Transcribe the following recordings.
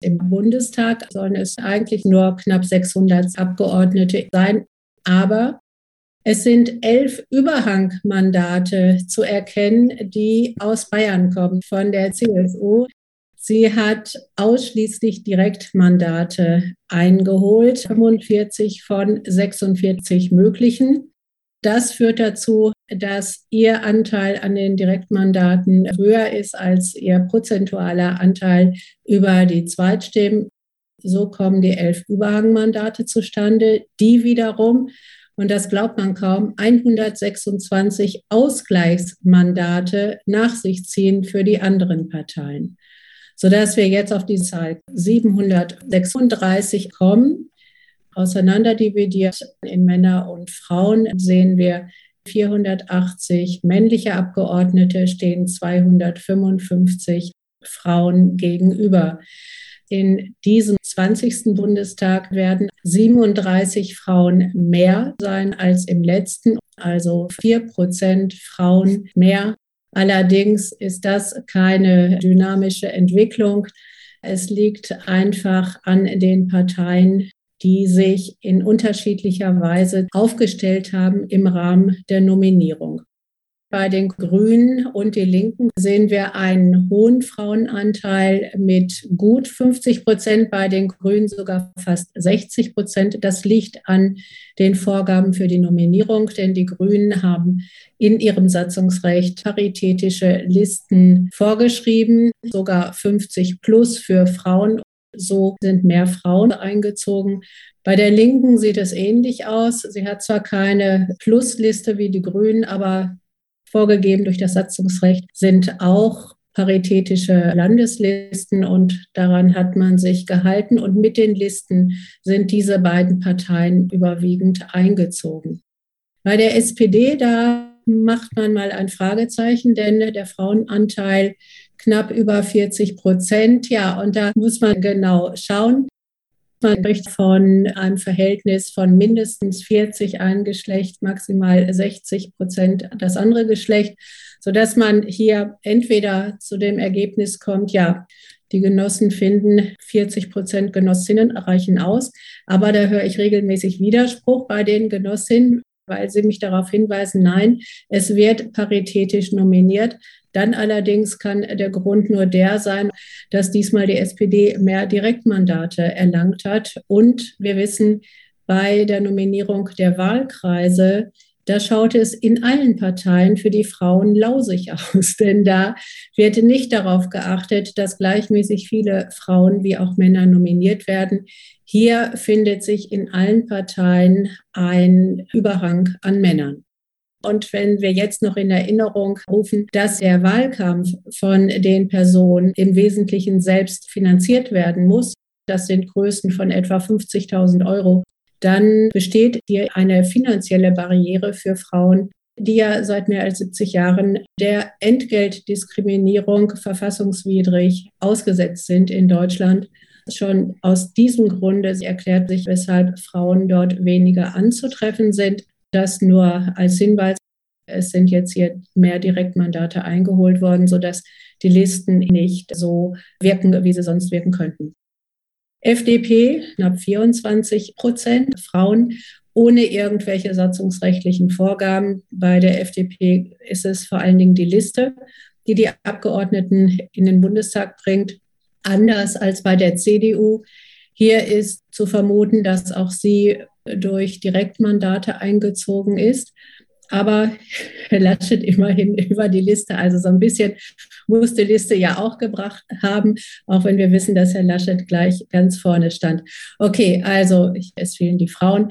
Im Bundestag sollen es eigentlich nur knapp 600 Abgeordnete sein. Aber es sind elf Überhangmandate zu erkennen, die aus Bayern kommen, von der CSU. Sie hat ausschließlich Direktmandate eingeholt, 45 von 46 möglichen. Das führt dazu, dass ihr Anteil an den Direktmandaten höher ist als ihr prozentualer Anteil über die Zweitstimmen. So kommen die elf Überhangmandate zustande, die wiederum und das glaubt man kaum, 126 Ausgleichsmandate nach sich ziehen für die anderen Parteien, sodass wir jetzt auf die Zahl 736 kommen. Auseinanderdividiert in Männer und Frauen sehen wir 480 männliche Abgeordnete stehen 255 Frauen gegenüber. In diesem 20. Bundestag werden 37 Frauen mehr sein als im letzten, also vier Prozent Frauen mehr. Allerdings ist das keine dynamische Entwicklung. Es liegt einfach an den Parteien, die sich in unterschiedlicher Weise aufgestellt haben im Rahmen der Nominierung. Bei den Grünen und den Linken sehen wir einen hohen Frauenanteil mit gut 50 Prozent, bei den Grünen sogar fast 60 Prozent. Das liegt an den Vorgaben für die Nominierung, denn die Grünen haben in ihrem Satzungsrecht paritätische Listen vorgeschrieben, sogar 50 plus für Frauen. So sind mehr Frauen eingezogen. Bei der Linken sieht es ähnlich aus. Sie hat zwar keine Plusliste wie die Grünen, aber vorgegeben durch das Satzungsrecht, sind auch paritätische Landeslisten und daran hat man sich gehalten und mit den Listen sind diese beiden Parteien überwiegend eingezogen. Bei der SPD, da macht man mal ein Fragezeichen, denn der Frauenanteil knapp über 40 Prozent. Ja, und da muss man genau schauen. Man spricht von einem Verhältnis von mindestens 40 ein Geschlecht, maximal 60 Prozent das andere Geschlecht, sodass man hier entweder zu dem Ergebnis kommt, ja, die Genossen finden, 40 Prozent Genossinnen reichen aus. Aber da höre ich regelmäßig Widerspruch bei den Genossinnen, weil sie mich darauf hinweisen, nein, es wird paritätisch nominiert. Dann allerdings kann der Grund nur der sein, dass diesmal die SPD mehr Direktmandate erlangt hat. Und wir wissen, bei der Nominierung der Wahlkreise, da schaut es in allen Parteien für die Frauen lausig aus, denn da wird nicht darauf geachtet, dass gleichmäßig viele Frauen wie auch Männer nominiert werden. Hier findet sich in allen Parteien ein Überhang an Männern. Und wenn wir jetzt noch in Erinnerung rufen, dass der Wahlkampf von den Personen im Wesentlichen selbst finanziert werden muss, das sind Größen von etwa 50.000 Euro, dann besteht hier eine finanzielle Barriere für Frauen, die ja seit mehr als 70 Jahren der Entgeltdiskriminierung verfassungswidrig ausgesetzt sind in Deutschland. Schon aus diesem Grunde erklärt sich, weshalb Frauen dort weniger anzutreffen sind. Das nur als Hinweis. Es sind jetzt hier mehr Direktmandate eingeholt worden, sodass die Listen nicht so wirken, wie sie sonst wirken könnten. FDP knapp 24 Prozent Frauen ohne irgendwelche satzungsrechtlichen Vorgaben. Bei der FDP ist es vor allen Dingen die Liste, die die Abgeordneten in den Bundestag bringt, anders als bei der CDU. Hier ist zu vermuten, dass auch sie durch Direktmandate eingezogen ist. Aber Herr Laschet immerhin über die Liste, also so ein bisschen muss die Liste ja auch gebracht haben, auch wenn wir wissen, dass Herr Laschet gleich ganz vorne stand. Okay, also es fehlen die Frauen.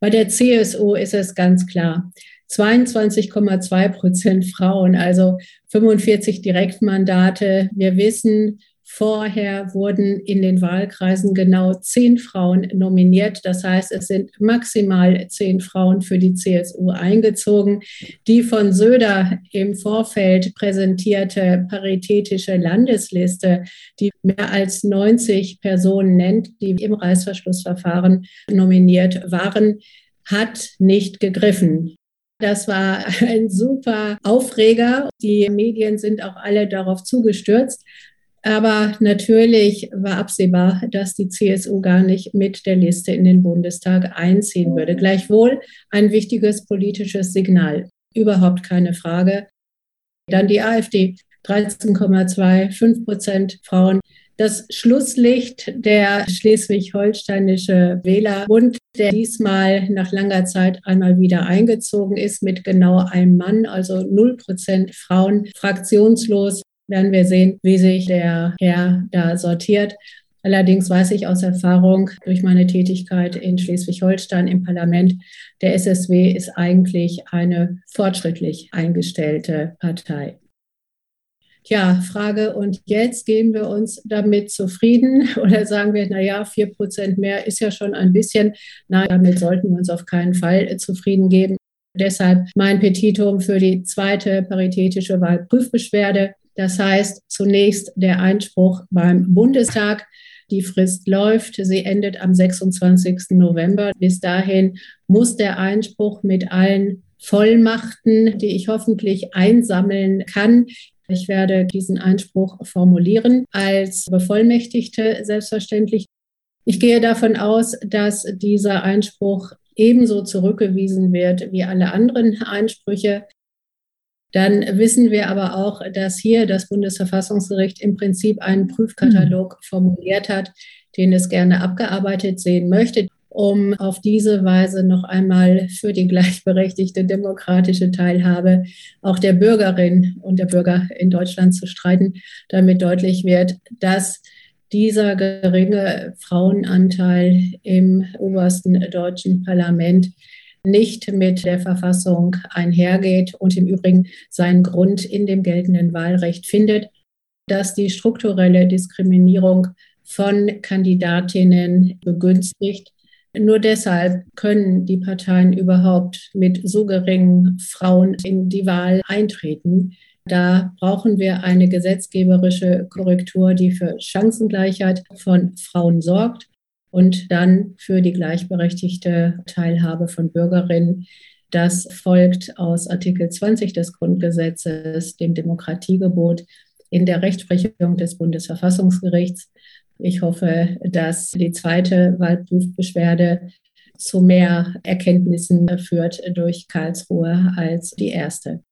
Bei der CSU ist es ganz klar. 22,2 Prozent Frauen, also 45 Direktmandate. Wir wissen, Vorher wurden in den Wahlkreisen genau zehn Frauen nominiert. Das heißt, es sind maximal zehn Frauen für die CSU eingezogen. Die von Söder im Vorfeld präsentierte paritätische Landesliste, die mehr als 90 Personen nennt, die im Reißverschlussverfahren nominiert waren, hat nicht gegriffen. Das war ein super Aufreger. Die Medien sind auch alle darauf zugestürzt. Aber natürlich war absehbar, dass die CSU gar nicht mit der Liste in den Bundestag einziehen würde. Gleichwohl ein wichtiges politisches Signal. Überhaupt keine Frage. Dann die AfD, 13,25 Prozent Frauen. Das Schlusslicht der schleswig-holsteinische Wählerbund, der diesmal nach langer Zeit einmal wieder eingezogen ist mit genau einem Mann, also 0 Prozent Frauen, fraktionslos werden wir sehen, wie sich der Herr da sortiert. Allerdings weiß ich aus Erfahrung durch meine Tätigkeit in Schleswig-Holstein im Parlament, der SSW ist eigentlich eine fortschrittlich eingestellte Partei. Tja, Frage, und jetzt geben wir uns damit zufrieden oder sagen wir, naja, vier Prozent mehr ist ja schon ein bisschen. Nein, damit sollten wir uns auf keinen Fall zufrieden geben. Deshalb mein Petitum für die zweite paritätische Wahlprüfbeschwerde. Das heißt zunächst der Einspruch beim Bundestag. Die Frist läuft, sie endet am 26. November. Bis dahin muss der Einspruch mit allen Vollmachten, die ich hoffentlich einsammeln kann. Ich werde diesen Einspruch formulieren als Bevollmächtigte selbstverständlich. Ich gehe davon aus, dass dieser Einspruch ebenso zurückgewiesen wird wie alle anderen Einsprüche. Dann wissen wir aber auch, dass hier das Bundesverfassungsgericht im Prinzip einen Prüfkatalog mhm. formuliert hat, den es gerne abgearbeitet sehen möchte, um auf diese Weise noch einmal für die gleichberechtigte demokratische Teilhabe auch der Bürgerin und der Bürger in Deutschland zu streiten, damit deutlich wird, dass dieser geringe Frauenanteil im obersten deutschen Parlament nicht mit der Verfassung einhergeht und im Übrigen seinen Grund in dem geltenden Wahlrecht findet, dass die strukturelle Diskriminierung von Kandidatinnen begünstigt. Nur deshalb können die Parteien überhaupt mit so geringen Frauen in die Wahl eintreten. Da brauchen wir eine gesetzgeberische Korrektur, die für Chancengleichheit von Frauen sorgt und dann für die gleichberechtigte Teilhabe von Bürgerinnen. Das folgt aus Artikel 20 des Grundgesetzes, dem Demokratiegebot, in der Rechtsprechung des Bundesverfassungsgerichts. Ich hoffe, dass die zweite Wahlprüfbeschwerde zu mehr Erkenntnissen führt durch Karlsruhe als die erste.